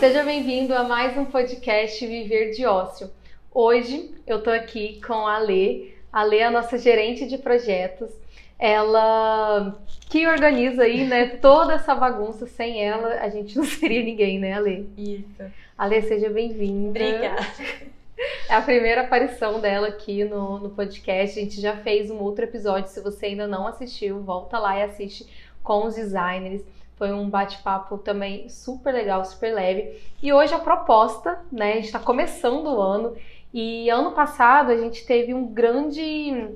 seja bem-vindo a mais um podcast Viver de Ócio. Hoje eu tô aqui com a Lê. A Lê é a nossa gerente de projetos. Ela que organiza aí, né, toda essa bagunça. Sem ela, a gente não seria ninguém, né, Alê? Isso. Alê, seja bem-vinda. Obrigada. É a primeira aparição dela aqui no, no podcast. A gente já fez um outro episódio. Se você ainda não assistiu, volta lá e assiste com os designers. Foi um bate-papo também super legal, super leve. E hoje a proposta, né? A gente está começando o ano. E ano passado a gente teve um grande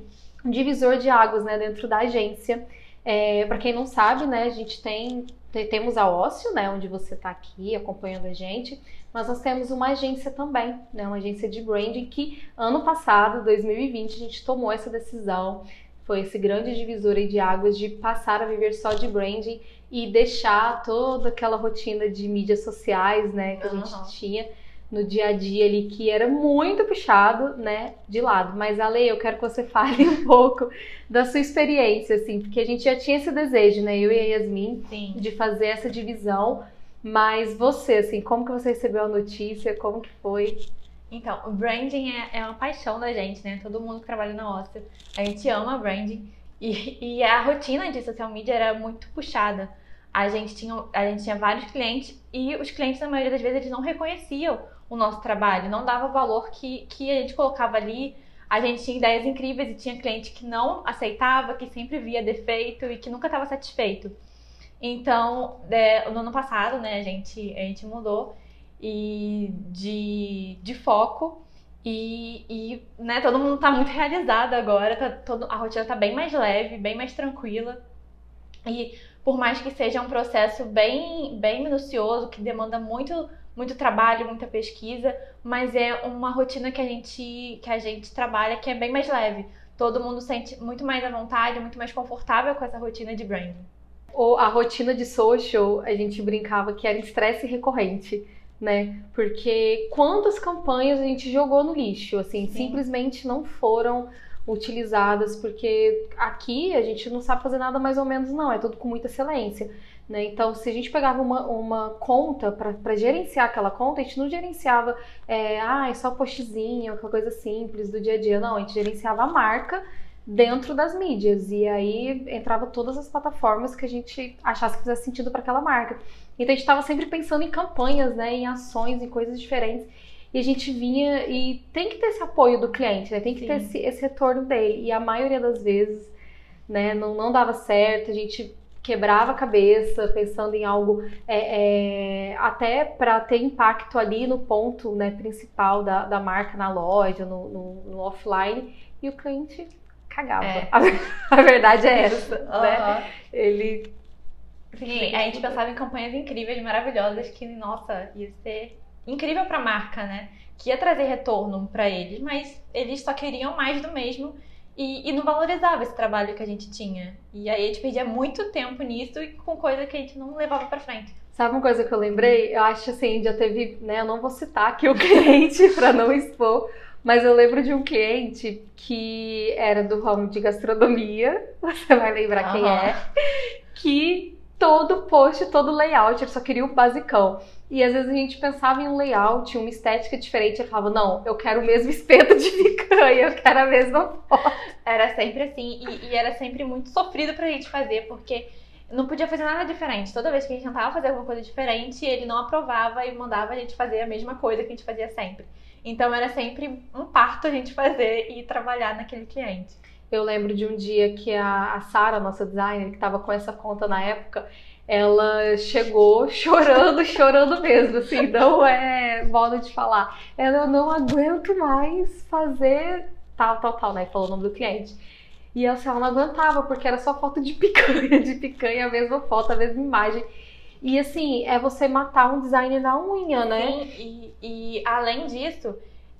divisor de águas, né, dentro da agência. É, para quem não sabe, né, a gente tem temos a Ócio, né, onde você está aqui acompanhando a gente, mas nós temos uma agência também, né, uma agência de branding que ano passado, 2020, a gente tomou essa decisão, foi esse grande divisor de águas de passar a viver só de branding e deixar toda aquela rotina de mídias sociais, né, que a gente uhum. tinha no dia a dia ali que era muito puxado, né, de lado. Mas Ale, eu quero que você fale um pouco da sua experiência, assim, porque a gente já tinha esse desejo, né, eu e a Yasmin, Sim. de fazer essa divisão. Mas você, assim, como que você recebeu a notícia? Como que foi? Então, o branding é, é uma paixão da gente, né? Todo mundo que trabalha na Oscar, a gente ama branding. E, e a rotina de social media era muito puxada. A gente, tinha, a gente tinha vários clientes e os clientes, na maioria das vezes, eles não reconheciam o nosso trabalho, não dava o valor que, que a gente colocava ali. A gente tinha ideias incríveis e tinha cliente que não aceitava, que sempre via defeito e que nunca estava satisfeito. Então, é, no ano passado, né, a gente, a gente mudou e de, de foco e, e né, todo mundo está muito realizado agora, tá todo, a rotina está bem mais leve, bem mais tranquila. E por mais que seja um processo bem, bem minucioso, que demanda muito muito trabalho, muita pesquisa, mas é uma rotina que a gente que a gente trabalha que é bem mais leve. Todo mundo sente muito mais à vontade, muito mais confortável com essa rotina de branding. Ou a rotina de social, a gente brincava que era estresse recorrente, né? Porque quantas campanhas a gente jogou no lixo, assim, Sim. simplesmente não foram utilizadas, porque aqui a gente não sabe fazer nada mais ou menos, não, é tudo com muita excelência. Né? Então, se a gente pegava uma, uma conta para gerenciar aquela conta, a gente não gerenciava, é, ah, é só postzinho, aquela coisa simples do dia a dia. Não, a gente gerenciava a marca dentro das mídias. E aí entrava todas as plataformas que a gente achasse que fizesse sentido para aquela marca. Então a gente estava sempre pensando em campanhas, né, em ações, em coisas diferentes. E a gente vinha e tem que ter esse apoio do cliente, né? Tem que Sim. ter esse, esse, retorno dele. E a maioria das vezes, né, não, não dava certo. A gente quebrava a cabeça pensando em algo é, é, até para ter impacto ali no ponto né, principal da, da marca na loja, no, no, no offline, e o cliente cagava. É. A, verdade é essa, uhum. né? Ele. A gente pensava em campanhas incríveis, maravilhosas, que, nossa, ia ser incrível para a marca, né? Que ia trazer retorno para eles, mas eles só queriam mais do mesmo e, e, não valorizava esse trabalho que a gente tinha. E aí a gente perdia muito tempo nisso e com coisa que a gente não levava para frente. Sabe uma coisa que eu lembrei? Eu acho assim, já teve, né? Eu não vou citar aqui o cliente para não expor, mas eu lembro de um cliente que era do ramo de gastronomia, você vai lembrar uhum. quem é, que todo post, todo layout, ele só queria o basicão. E às vezes a gente pensava em um layout, uma estética diferente, e falava, não, eu quero o mesmo espeto de picanha, eu quero a mesma foto. Era sempre assim, e, e era sempre muito sofrido pra gente fazer, porque não podia fazer nada diferente. Toda vez que a gente tentava fazer alguma coisa diferente, ele não aprovava e mandava a gente fazer a mesma coisa que a gente fazia sempre. Então era sempre um parto a gente fazer e trabalhar naquele cliente. Eu lembro de um dia que a, a Sara, nossa designer, que estava com essa conta na época, ela chegou chorando, chorando mesmo, assim, não é modo de falar. Ela, eu não aguento mais fazer tal, tal, tal, né? Falou o nome do cliente. E ela, assim, ela não aguentava, porque era só foto de picanha, de picanha, a mesma foto, a mesma imagem. E assim, é você matar um designer na unha, né? Sim, e, e além disso,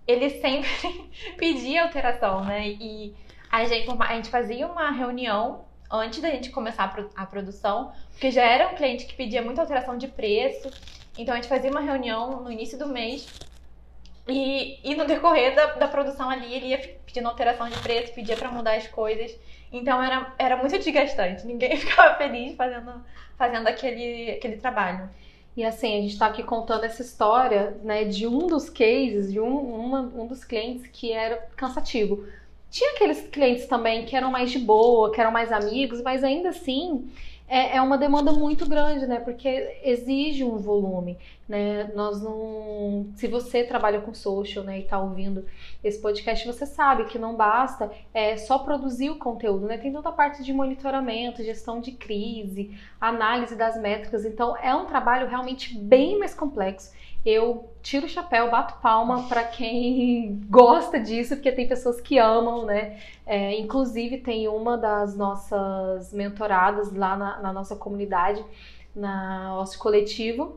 ele sempre pedia alteração, né? E a gente, a gente fazia uma reunião antes da gente começar a produção, porque já era um cliente que pedia muita alteração de preço. Então a gente fazia uma reunião no início do mês e, e no decorrer da, da produção ali ele ia pedindo alteração de preço, pedia para mudar as coisas. Então era, era muito desgastante, ninguém ficava feliz fazendo, fazendo aquele, aquele trabalho. E assim, a gente está aqui contando essa história né, de um dos cases, de um, uma, um dos clientes que era cansativo. Tinha aqueles clientes também que eram mais de boa, que eram mais amigos, mas ainda assim é, é uma demanda muito grande, né? Porque exige um volume, né? Nós não. Se você trabalha com social, né, e tá ouvindo esse podcast, você sabe que não basta é, só produzir o conteúdo, né? Tem toda a parte de monitoramento, gestão de crise, análise das métricas. Então, é um trabalho realmente bem mais complexo eu tiro o chapéu, bato palma para quem gosta disso, porque tem pessoas que amam, né? É, inclusive, tem uma das nossas mentoradas lá na, na nossa comunidade, na Ócio Coletivo,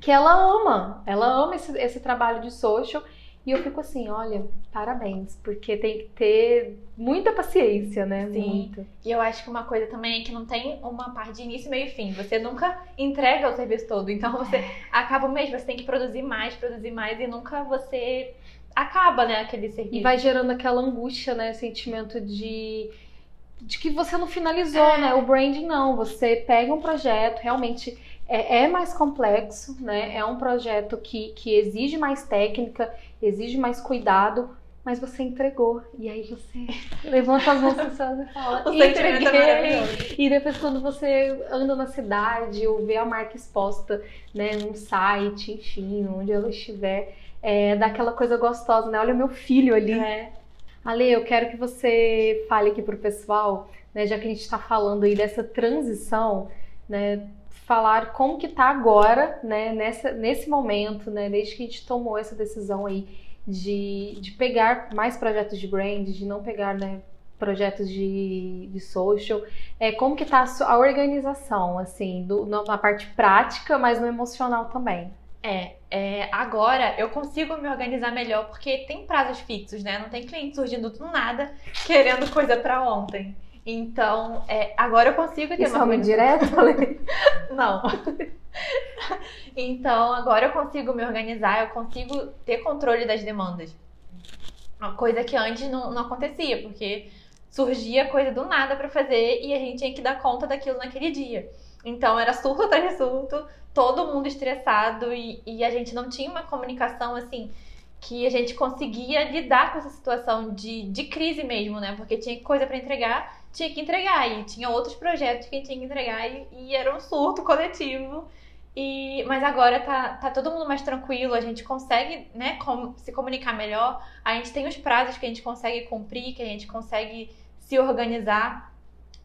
que ela ama, ela ama esse, esse trabalho de social e eu fico assim, olha, parabéns, porque tem que ter muita paciência, né? Sim. Muito. E eu acho que uma coisa também é que não tem uma parte de início, meio e fim. Você nunca entrega o serviço todo. Então você acaba o mês, você tem que produzir mais, produzir mais e nunca você acaba, né, aquele serviço. E vai gerando aquela angústia, né? Sentimento de de que você não finalizou, É. né? O branding não. Você pega um projeto, realmente é, é mais complexo, né? É um projeto que, que exige mais técnica, exige mais cuidado, mas você entregou. E aí você levanta as mãos e fala, sentimento é entreguei. E depois quando você anda na cidade ou vê a marca exposta, né, num site, enfim, onde ela estiver, é, dá aquela coisa gostosa, né? Olha o meu filho ali. É. Ale, eu quero que você fale aqui pro pessoal, né, já que a gente está falando aí dessa transição, né, falar como que tá agora, né, nessa, nesse momento, né, desde que a gente tomou essa decisão aí de, de pegar mais projetos de brand, de não pegar, né, projetos de, de social, é, como que tá a, a organização, assim, do, na parte prática, mas no emocional também. É, é, agora eu consigo me organizar melhor porque tem prazos fixos, né? Não tem cliente surgindo do nada querendo coisa pra ontem. Então, é, agora eu consigo ter Isso organização. indireta, Ale? Não. então, agora eu consigo me organizar, eu consigo ter controle das demandas. Uma coisa que antes não, não acontecia, porque surgia coisa do nada pra fazer e a gente tinha que dar conta daquilo naquele dia. Então, era surto atrás de surto, todo mundo estressado e, e a gente não tinha uma comunicação assim que a gente conseguia lidar com essa situação de, de crise mesmo, né? Porque tinha coisa pra entregar, tinha que entregar e tinha outros projetos que tinha que entregar e, e era um surto coletivo. E, mas agora tá, tá todo mundo mais tranquilo, a gente consegue né, com- se comunicar melhor, a gente tem os prazos que a gente consegue cumprir, que a gente consegue se organizar.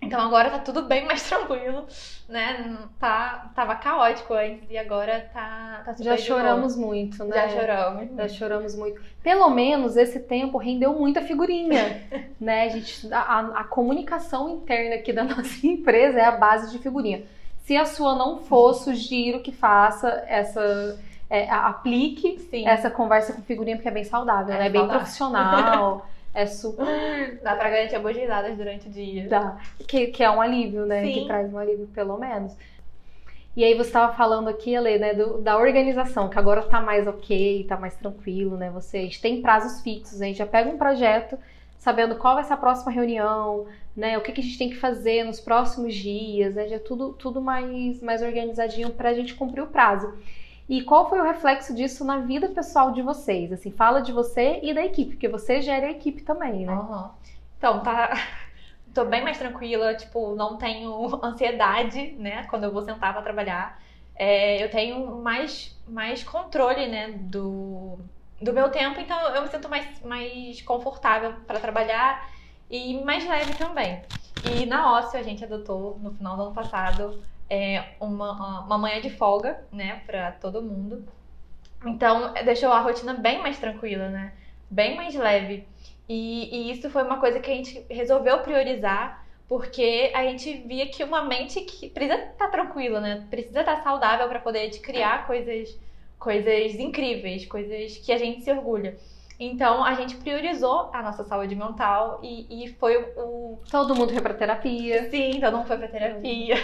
Então agora tá tudo bem mais tranquilo, né? Tá, tava caótico antes e agora tá, tá super Já choramos muito, né? Já choramos. Já choramos muito. Pelo menos esse tempo rendeu muita figurinha, né? A, gente, a, a comunicação interna aqui da nossa empresa é a base de figurinha. Se a sua não for, sugiro que faça essa. é, aplique Sim, essa conversa com figurinha, porque é bem saudável, É né? É bem saudável. profissional, é super. dá pra garantir boas risadas durante o dia. Dá. Que, que é um alívio, né? Sim. Que traz um alívio, pelo menos. E aí você estava falando aqui, Ale, né, do- da organização, que agora tá mais ok, tá mais tranquilo, né? Você, a gente tem prazos fixos, a gente já pega um projeto sabendo qual vai ser a próxima reunião, né? O que, que a gente tem que fazer nos próximos dias, né? Já é tudo, tudo mais, mais organizadinho pra gente cumprir o prazo. E qual foi o reflexo disso na vida pessoal de vocês? Assim, fala de você e da equipe, porque você gera a equipe também, né? Aham. Então, tá. Tô bem mais tranquila, tipo, não tenho ansiedade, né, quando eu vou sentar pra trabalhar. É, eu tenho mais, mais controle, né, do, do meu tempo, então eu me sinto mais, mais confortável pra trabalhar e mais leve também. E na ócio a gente adotou no final do ano passado é, uma, uma manhã de folga, né, pra todo mundo. Então deixou a rotina bem mais tranquila, né, bem mais leve. E, e isso foi uma coisa que a gente resolveu priorizar, porque a gente via que uma mente que precisa estar tranquila, né? Precisa estar saudável para poder criar coisas, coisas incríveis, coisas que a gente se orgulha. Então a gente priorizou a nossa saúde mental e, e foi o. Todo mundo foi pra terapia. Sim, todo mundo foi pra terapia,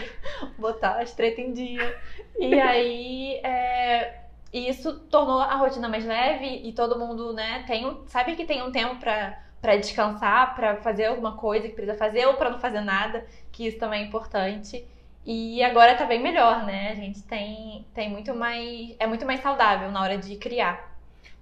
botar as treta em dia. E aí é, isso tornou a rotina mais leve e todo mundo, né, tem um, sabe que tem um tempo pra, pra descansar, pra fazer alguma coisa que precisa fazer ou pra não fazer nada, que isso também é importante. E agora tá bem melhor, né? A gente tem, tem muito mais. É muito mais saudável na hora de criar.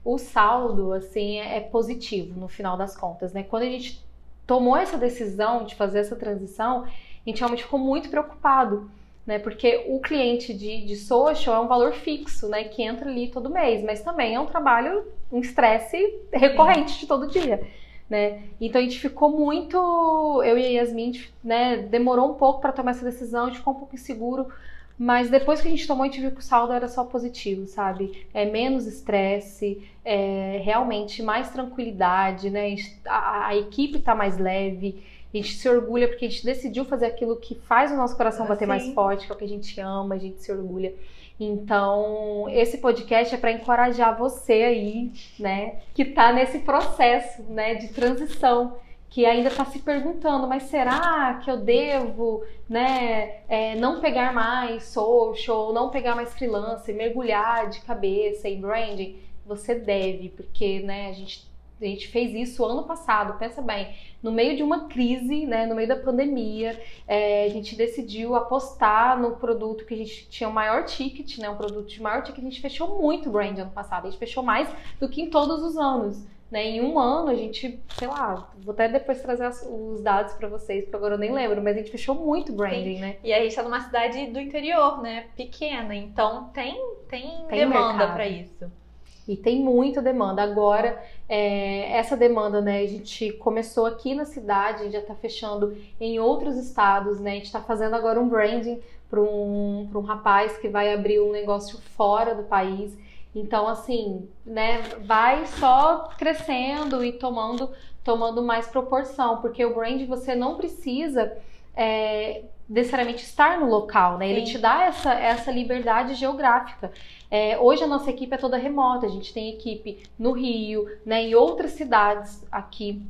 O saldo, assim, é positivo no final das contas, né? Quando a gente tomou essa decisão de fazer essa transição, a gente realmente ficou muito preocupado, né? Porque o cliente de, de social é um valor fixo, né? Que entra ali todo mês, mas também é um trabalho, um estresse recorrente de todo dia né? Então a gente ficou muito, eu e a Yasmin, né, demorou um pouco para tomar essa decisão, a gente ficou um pouco inseguro, mas depois que a gente tomou, a gente viu que o saldo era só positivo, sabe? É menos estresse, é realmente mais tranquilidade, né? A, a equipe tá mais leve, a gente se orgulha porque a gente decidiu fazer aquilo que faz o nosso coração bater mais forte, que é o que a gente ama, a gente se orgulha. Então, esse podcast é para encorajar você aí, né, que está nesse processo, né, de transição, que ainda está se perguntando, mas será que eu devo, né, é, não pegar mais social, não pegar mais freelancer, mergulhar de cabeça em branding? Você deve, porque, né, a gente a gente fez isso ano passado, pensa bem, no meio de uma crise, né, no meio da pandemia, é, a gente decidiu apostar no produto que a gente tinha o maior ticket, né, um produto de maior ticket, a gente fechou muito brand ano passado, a gente fechou mais do que em todos os anos. Né, em um ano a gente, sei lá, vou até depois trazer os dados para vocês, porque agora eu nem lembro, mas a gente fechou muito branding, Sim. né? E a gente tá numa cidade do interior, né? Pequena, então tem, tem, tem demanda para isso. E tem muita demanda. Agora, é, essa demanda, né, a gente começou aqui na cidade, a gente já está fechando em outros estados, né? A gente está fazendo agora um branding para um, um rapaz que vai abrir um negócio fora do país. Então, assim, né, vai só crescendo e tomando, tomando mais proporção, porque o brand você não precisa é, necessariamente estar no local, né? Ele te dá essa, essa liberdade geográfica. É, hoje a nossa equipe é toda remota, a gente tem equipe no Rio, né, em outras cidades aqui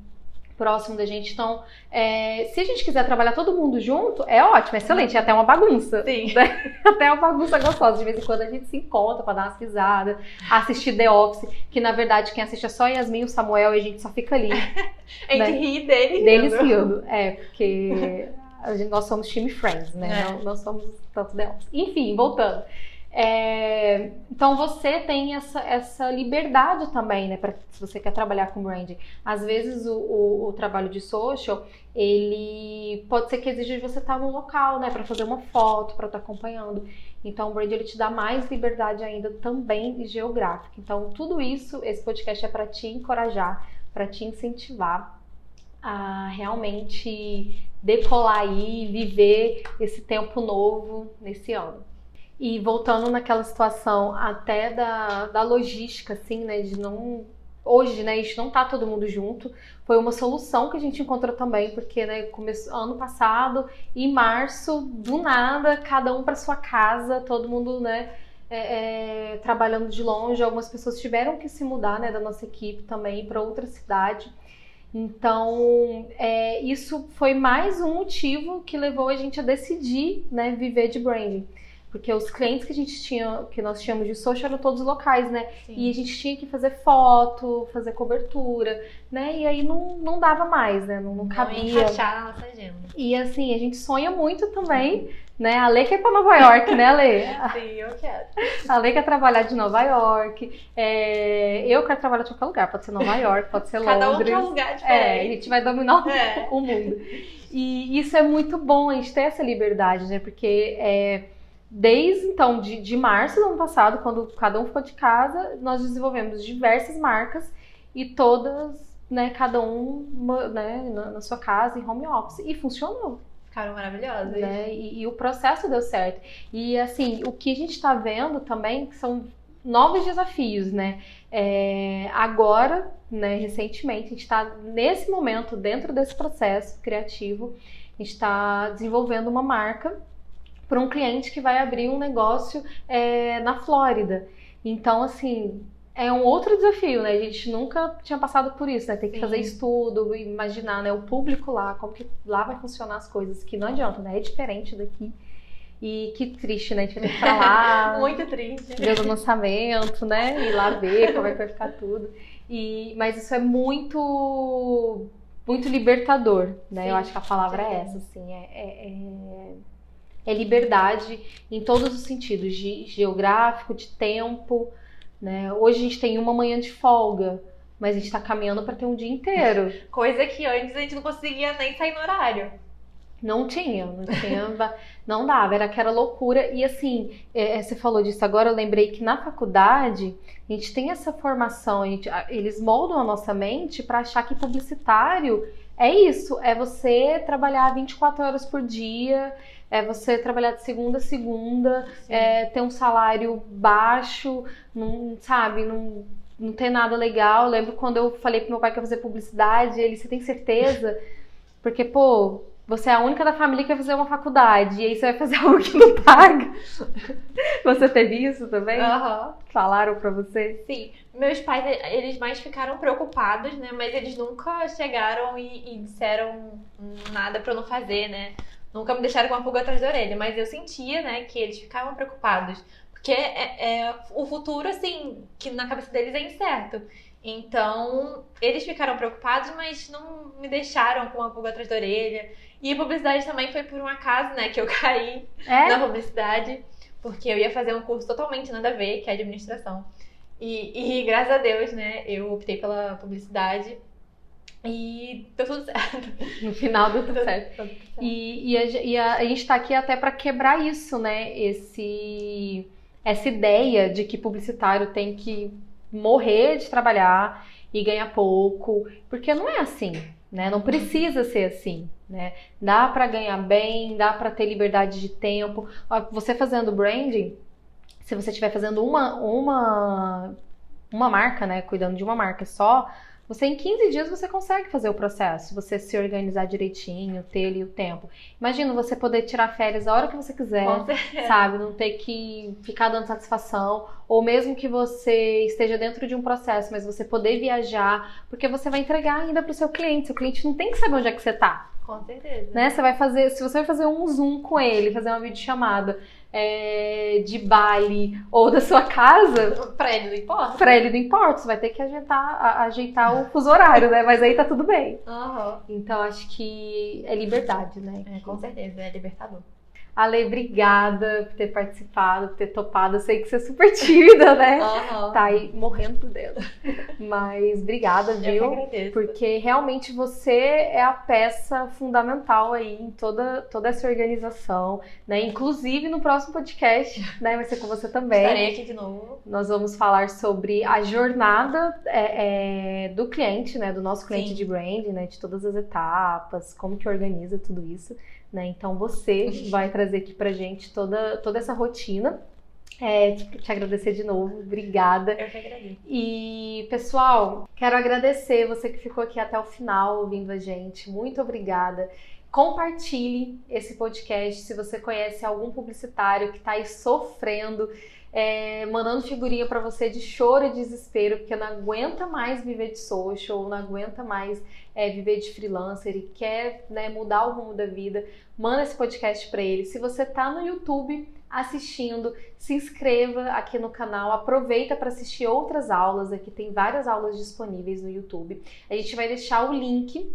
próximo da gente. Então, é, se a gente quiser trabalhar todo mundo junto, é ótimo, é excelente, é até uma bagunça. Sim. Né? Até uma bagunça gostosa. De vez em quando a gente se encontra para dar umas risadas, assistir The Office, que na verdade quem assiste é só Yasmin e o Samuel e a gente só fica ali. a gente né? ri deles. Deles rindo. É, porque gente, nós somos time Friends, né? É. Não, não somos tanto The Office. Enfim, voltando. É, então você tem essa, essa liberdade também, né? Pra, se você quer trabalhar com branding. Às vezes o, o, o trabalho de social, ele pode ser que exija de você estar no local, né? Para fazer uma foto, para estar acompanhando. Então o brand ele te dá mais liberdade ainda também geográfica. Então tudo isso, esse podcast é para te encorajar, para te incentivar a realmente decolar aí, viver esse tempo novo nesse ano. E voltando naquela situação até da, da logística, assim, né, de não hoje, né, a gente não tá todo mundo junto. Foi uma solução que a gente encontrou também, porque, né, começou ano passado, em março, do nada, cada um para sua casa, todo mundo, né, é, é, trabalhando de longe. Algumas pessoas tiveram que se mudar, né, da nossa equipe também para outra cidade. Então, é, isso foi mais um motivo que levou a gente a decidir, né, viver de branding porque os clientes que a gente tinha, que nós tínhamos de social eram todos locais, né? Sim. E a gente tinha que fazer foto, fazer cobertura, né? E aí não, não dava mais, né? Não, não cabia. Não encaixar na nossa agenda. E assim, a gente sonha muito também, né? A Lei quer ir pra Nova York, né, Lei? Sim, eu quero. A Lei quer trabalhar de Nova York. É... Eu quero trabalhar de qualquer lugar. Pode ser Nova York, pode ser Cada Londres. Cada um quer um lugar diferente. É, a gente vai dominar é. o mundo. E isso é muito bom, a gente ter essa liberdade, né? Porque é Desde então, de, de março do ano passado, quando cada um ficou de casa, nós desenvolvemos diversas marcas e todas, né, cada um né, na, sua casa, em home office. E funcionou. Ficaram maravilhosas. Né? E, e, o processo deu certo. E assim, o que a gente está vendo também são novos desafios, né? É, agora, né, recentemente, a gente está nesse momento, dentro desse processo criativo, a gente está desenvolvendo uma marca para um cliente que vai abrir um negócio é, na Flórida. Então, assim, é um outro desafio, né? A gente nunca tinha passado por isso, né? Tem que Sim. fazer estudo, imaginar, né? O público lá, como que lá vai funcionar as coisas, que não adianta, né? É diferente daqui. E que triste, né? A gente vai ter que falar. Muito triste. Ver o lançamento, né? Ir lá ver como é que vai ficar tudo. E, mas isso é muito muito libertador, né? Sim, Eu acho que a palavra sim. é essa, assim. é, é, é é liberdade em todos os sentidos, de geográfico, de tempo. Né? Hoje a gente tem uma manhã de folga, mas a gente está caminhando para ter um dia inteiro. Coisa que antes a gente não conseguia nem sair no horário. Não tinha, não tinha, não dava, era aquela loucura. E assim, é, é, você falou disso agora, eu lembrei que na faculdade a gente tem essa formação, gente, eles moldam a nossa mente para achar que publicitário é isso, é você trabalhar 24 horas por dia, é você trabalhar de segunda a segunda, é, ter um salário baixo, não, sabe, não, não ter nada legal. Eu lembro quando eu falei pro meu pai que ia fazer publicidade, ele, você tem certeza? Porque, pô, você é a única da família que vai fazer uma faculdade e aí você vai fazer algo que não paga. você teve isso também? Uhum. Falaram para você? Sim. Meus pais, eles mais ficaram preocupados, né? Mas eles nunca chegaram e, e disseram nada para eu não fazer, né? Nunca me deixaram com uma pulga atrás da orelha. Mas eu sentia, né, que eles ficavam preocupados. Porque é, é o futuro, assim, que na cabeça deles é incerto. Então, eles ficaram preocupados, mas não me deixaram com uma pulga atrás da orelha. E publicidade também foi por um acaso, né, que eu caí é? na publicidade, porque eu ia fazer um curso totalmente nada a ver, que é administração. E, e graças a Deus, né, eu optei pela publicidade e deu tudo certo. No final deu tudo certo. certo. E, e, a, e a, a gente está aqui até para quebrar isso, né? Esse, essa ideia de que publicitário tem que morrer de trabalhar e ganhar pouco, porque não é assim, né? Não precisa ser assim, né? Dá para ganhar bem, dá para ter liberdade de tempo. Você fazendo branding, se você estiver fazendo uma uma uma marca, né, cuidando de uma marca só, você em 15 dias você consegue fazer o processo, você se organizar direitinho, ter ali o tempo. Imagina você poder tirar férias a hora que você quiser, sabe? Não ter que ficar dando satisfação, ou mesmo que você esteja dentro de um processo, mas você poder viajar, porque você vai entregar ainda para o seu cliente. Seu cliente não tem que saber onde é que você está. Com certeza. Né? Você vai fazer, se você vai fazer um zoom com ele, fazer uma videochamada, é, de Bali ou da sua casa. Pra ele não importa. Pra ele não importa, você vai ter que ajeitar, a, ajeitar o fuso horário, né? Mas aí tá tudo bem. Uhum. Então acho que é liberdade, né? É, com certeza, é libertador. Ale, obrigada por ter participado, por ter topado. Eu sei que você é super tímida, né? Uhum. Tá aí morrendo por dentro. Mas obrigada, viu? Eu que agradeço. Porque realmente você é a peça fundamental aí em toda, toda essa organização, né? Inclusive no próximo podcast, né? Vai ser com você também. Estarei aqui de novo. Nós vamos falar sobre a jornada é, é, do cliente, né? Do nosso cliente Sim. de branding, né? De todas as etapas, como que organiza tudo isso. Né? Então você vai trazer aqui pra gente toda, toda essa rotina. É, te, agradecer de novo, obrigada. Eu que agradeço. E, pessoal, quero agradecer você que ficou aqui até o final ouvindo a gente. Muito obrigada. Compartilhe esse podcast se você conhece algum publicitário que está aí sofrendo é, mandando figurinha para você de choro e desespero, porque não aguenta mais viver de social, não aguenta mais é, viver de freelancer e quer né, mudar o rumo da vida, manda esse podcast para ele. Se você tá no YouTube assistindo, se inscreva aqui no canal, aproveita para assistir outras aulas, aqui tem várias aulas disponíveis no YouTube. A gente vai deixar o link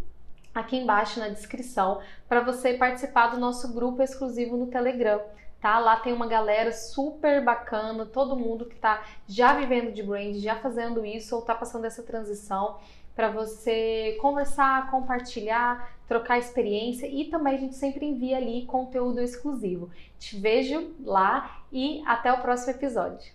aqui embaixo na descrição para você participar do nosso grupo exclusivo no Telegram tá? Lá tem uma galera super bacana, todo mundo que tá já vivendo de brand, já fazendo isso ou tá passando essa transição para você conversar, compartilhar, trocar experiência e também a gente sempre envia ali conteúdo exclusivo. Te vejo lá e até o próximo episódio.